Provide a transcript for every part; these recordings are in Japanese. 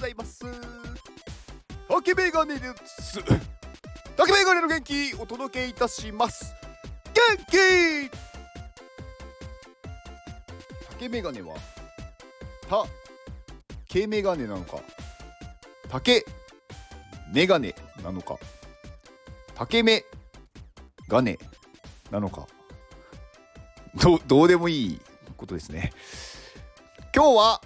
ざいます。竹メガネです竹メガネの元気お届けいたします。元気。竹メガネはたけメガネなのか。竹メガネなのか。竹目ガネなのか。どどうでもいいことですね。今日は、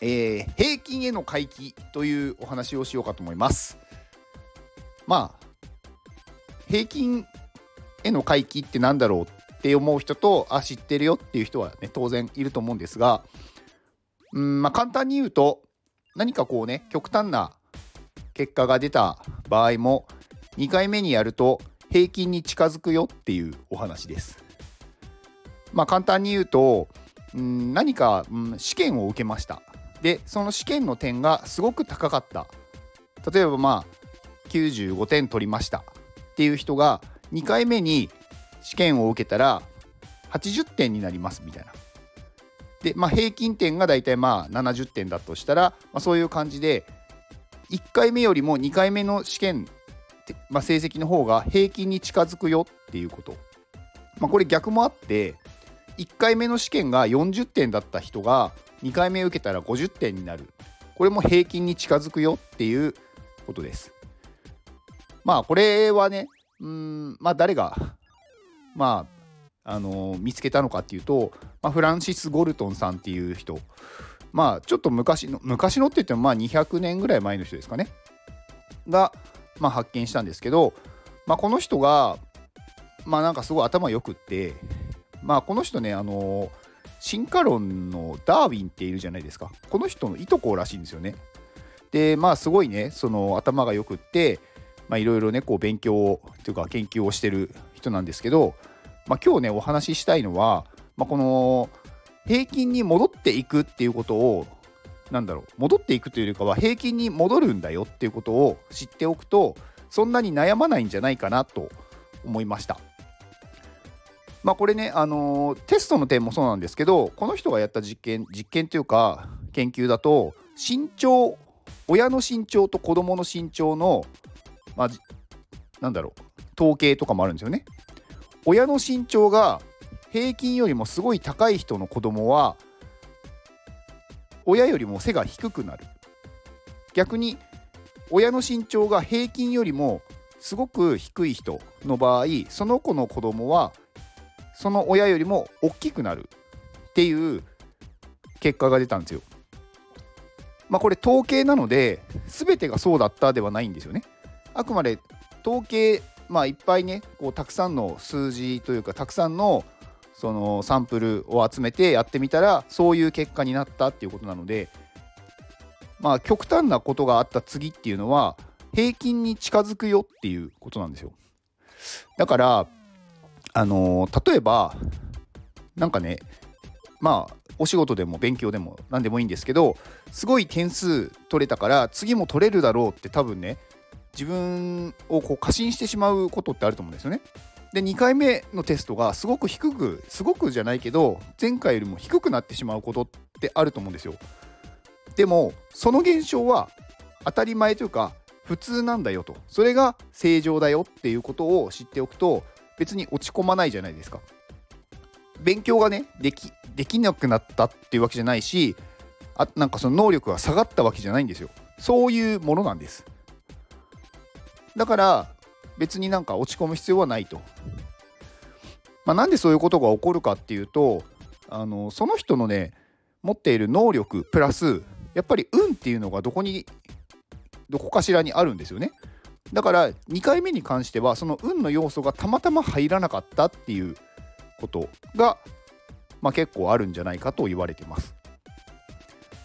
えー、平均への回帰というお話をしようかと思いますまあ平均への回帰って何だろうって思う人とあ知ってるよっていう人はね当然いると思うんですがうんまあ簡単に言うと何かこうね極端な結果が出た場合も2回目にやると平均に近づくよっていうお話です。まあ簡単に言うとうん何か、うん、試験を受けました。でその試験の点がすごく高かった。例えばまあ95点取りましたっていう人が2回目に試験を受けたら80点になりますみたいな。で、まあ、平均点がだいたいまあ70点だとしたら、まあ、そういう感じで1回目よりも2回目の試験、まあ、成績の方が平均に近づくよっていうこと。まあ、これ逆もあって1回目の試験が40点だった人が2回目受けたら50点になる。これも平均に近づくよっていうことです。まあこれはね、うんまあ誰がまああのー、見つけたのかっていうと、まあ、フランシス・ゴルトンさんっていう人まあちょっと昔の昔のって言ってもまあ200年ぐらい前の人ですかねが、まあ、発見したんですけど、まあ、この人がまあなんかすごい頭良くってまあこの人ねあの進化論のダーウィンっているじゃないですかこの人のいとこらしいんですよねでまあすごいねその頭が良くっていろいろねこう勉強をというか研究をしてる人なんですけど、まあ、今日ねお話ししたいのは、まあ、この平均に戻っていくっていうことをなんだろう戻っていくというよりかは平均に戻るんだよっていうことを知っておくとそんなに悩まないんじゃないかなと思いました。まあこれね、あのー、テストの点もそうなんですけどこの人がやった実験実験というか研究だと身長親の身長と子供の身長のまあ、なんだろう統計とかもあるんですよね。親の身長が平均よりもすごい高い人の子供は親よりも背が低くなる。逆に親の身長が平均よりもすごく低い人の場合その子の子供はその親よりも大きくなるっていう結果が出たんですよ。まあこれ統計なので全てがそうだったではないんですよね。あくまで統計まあいっぱいねこうたくさんの数字というかたくさんのそのサンプルを集めてやってみたらそういう結果になったっていうことなのでまあ極端なことがあった次っていうのは平均に近づくよっていうことなんですよだからあのー、例えばなんかねまあお仕事でも勉強でも何でもいいんですけどすごい点数取れたから次も取れるだろうって多分ね自分をこう過信してしまうことってあると思うんですよね。で2回目のテストがすごく低くすごくじゃないけど前回よりも低くなってしまうことってあると思うんですよ。でもその現象は当たり前というか普通なんだよとそれが正常だよっていうことを知っておくと別に落ち込まないじゃないですか。勉強がねできできなくなったっていうわけじゃないしあなんかその能力が下がったわけじゃないんですよ。そういうものなんです。だから別になんか落ち込む必要はないと。まあ、なんでそういうことが起こるかっていうとあのその人のね持っている能力プラスやっぱり運っていうのがどこにどこかしらにあるんですよね。だから2回目に関してはその運の要素がたまたま入らなかったっていうことが、まあ、結構あるんじゃないかと言われてます。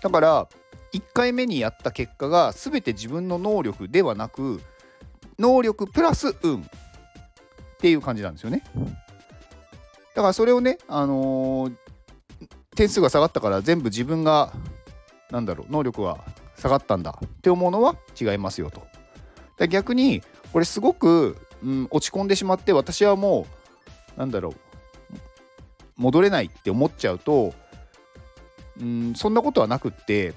だから1回目にやった結果が全て自分の能力ではなく能力プラス運っていう感じなんですよね。だからそれをね、あのー、点数が下がったから全部自分がなんだろう能力が下がったんだって思うのは違いますよと。逆にこれすごく、うん、落ち込んでしまって私はもうなんだろう戻れないって思っちゃうと、うん、そんなことはなくって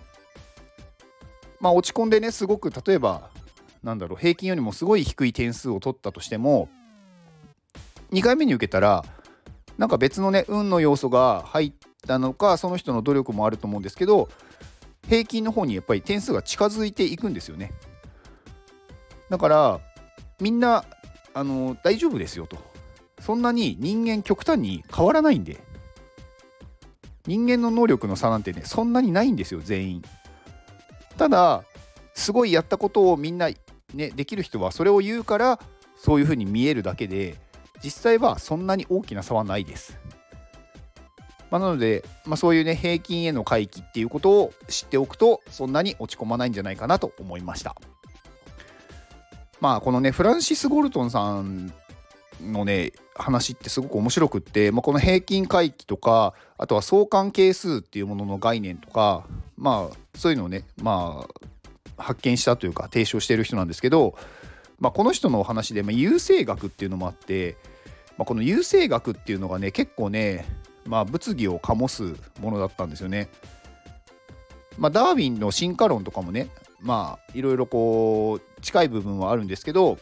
まあ落ち込んでねすごく例えばなんだろう平均よりもすごい低い点数を取ったとしても2回目に受けたらなんか別のね運の要素が入ったのかその人の努力もあると思うんですけど平均の方にやっぱり点数が近づいていくんですよね。だからみんなあの大丈夫ですよとそんなに人間極端に変わらないんで人間の能力の差なんてねそんなにないんですよ全員ただすごいやったことをみんなねできる人はそれを言うからそういうふうに見えるだけで実際はそんなに大きな差はないです。まあ、なので、まあ、そういうね平均への回帰っていうことを知っておくとそんなに落ち込まないんじゃないかなと思いました。まあこのねフランシス・ゴルトンさんのね話ってすごく面白くって、まあ、この平均回帰とかあとは相関係数っていうものの概念とかまあそういうのをねまあ発見したというか提唱してる人なんですけど、まあ、この人のお話で、まあ、優生学っていうのもあって、まあ、この優生学っていうのがね結構ね、まあ、物議を醸すものだったんですよね。まあ、ダーウィンの進化論とかもねまあいろいろこう近い部分はあるんですけど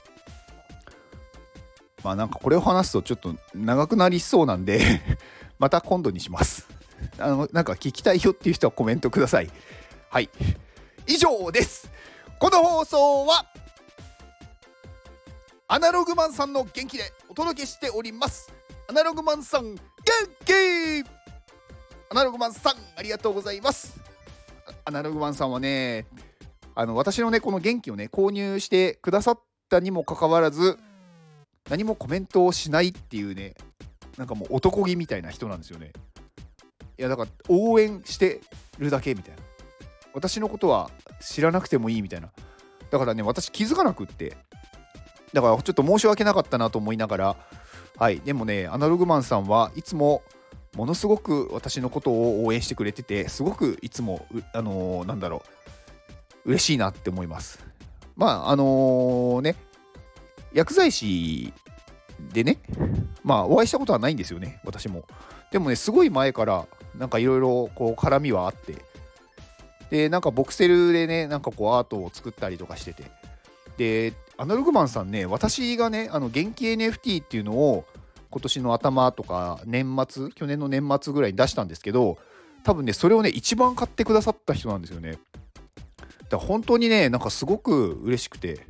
まあなんかこれを話すとちょっと長くなりそうなんで また今度にします。あのなんか聞きたいよっていう人はコメントください。はい。以上です。この放送はアナログマンさんの元気でお届けしております。アナログマンさん元気アナログマンさんありがとうございます。アナログマンさんはね、あの私のねこの元気をね購入してくださったにもかかわらず何もコメントをしないっていうねなんかもう男気みたいな人なんですよね。いやだから応援してるだけみたいな。私のことは知らなくてもいいみたいな。だからね私気づかなくって。だからちょっと申し訳なかったなと思いながら。はい。でもねアナログマンさんはいつもものすごく私のことを応援してくれててすごくいつもあのー、なんだろう。嬉しいなって思いますまああのー、ね薬剤師でね、まあお会いしたことはないんですよね、私も。でもね、すごい前からなんかいろいろこう絡みはあって、で、なんかボクセルでね、なんかこうアートを作ったりとかしてて、で、アナログマンさんね、私がね、あの元気 NFT っていうのを今年の頭とか年末、去年の年末ぐらいに出したんですけど、多分ね、それをね、一番買ってくださった人なんですよね。だ本当にね、なんかすごく嬉しくて、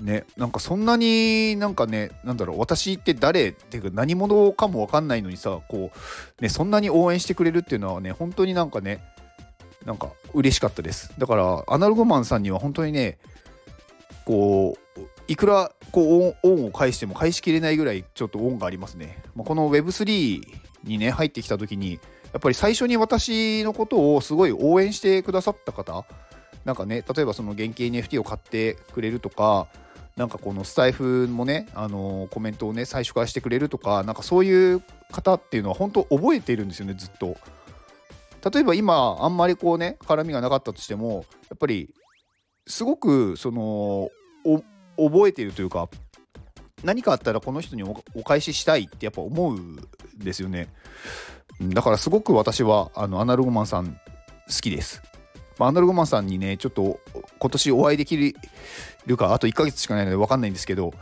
ねなんかそんなになんかねなんだろう私って誰っていうか何者かも分かんないのにさこうねそんなに応援してくれるっていうのはね本当になんかねなんか嬉しかったです。だからアナログマンさんには本当にねこういくらこう恩を返しても返しきれないぐらいちょっと恩がありますね、まあ、この Web3 にね入ってきた時にやっぱり最初に私のことをすごい応援してくださった方なんかね例えばその現金 NFT を買ってくれるとかなんかこのスタイフもね、あのー、コメントをね、最初からしてくれるとか、なんかそういう方っていうのは本当覚えているんですよね、ずっと。例えば今、あんまりこうね、絡みがなかったとしても、やっぱり、すごく、その、覚えているというか、何かあったらこの人にお返ししたいってやっぱ思うんですよね。だからすごく私はあのアナログマンさん好きです。まあ、アナログマンさんにね、ちょっと今年お会いできるか、あと1ヶ月しかないので分かんないんですけど、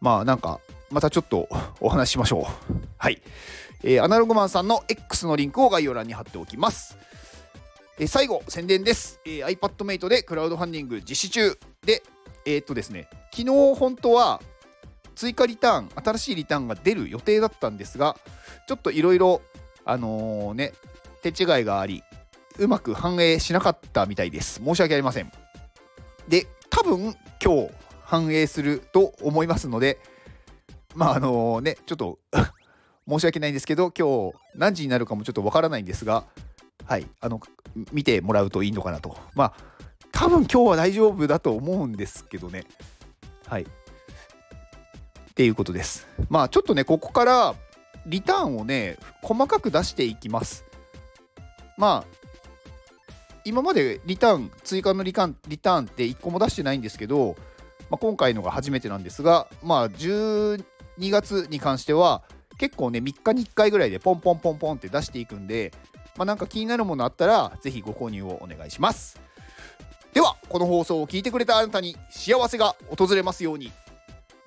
まあなんか、またちょっとお話ししましょう。はい。えー、アナログマンさんの X のリンクを概要欄に貼っておきます。えー、最後、宣伝です。えー、iPadMate でクラウドファンディング実施中で、えー、っとですね、昨日本当は追加リターン、新しいリターンが出る予定だったんですが、ちょっといろいろ、あのー、ね、手違いがあり、うまく反映しなかったみたいです。申し訳ありません。で、多分今日反映すると思いますので、まああのね、ちょっと 申し訳ないんですけど、今日何時になるかもちょっとわからないんですが、はい、あの、見てもらうといいのかなと。まあ、多分今日は大丈夫だと思うんですけどね。はい。っていうことです。まあちょっとね、ここからリターンをね、細かく出していきます。まあ、今までリターン、追加のリターンリターンって1個も出してないんですけど、まあ、今回のが初めてなんですが、まあ、12月に関しては、結構ね、3日に1回ぐらいでポンポンポンポンって出していくんで、まあ、なんか気になるものあったら、ぜひご購入をお願いしますでは。この放送を聞いてくれたあなたに幸せが訪れますように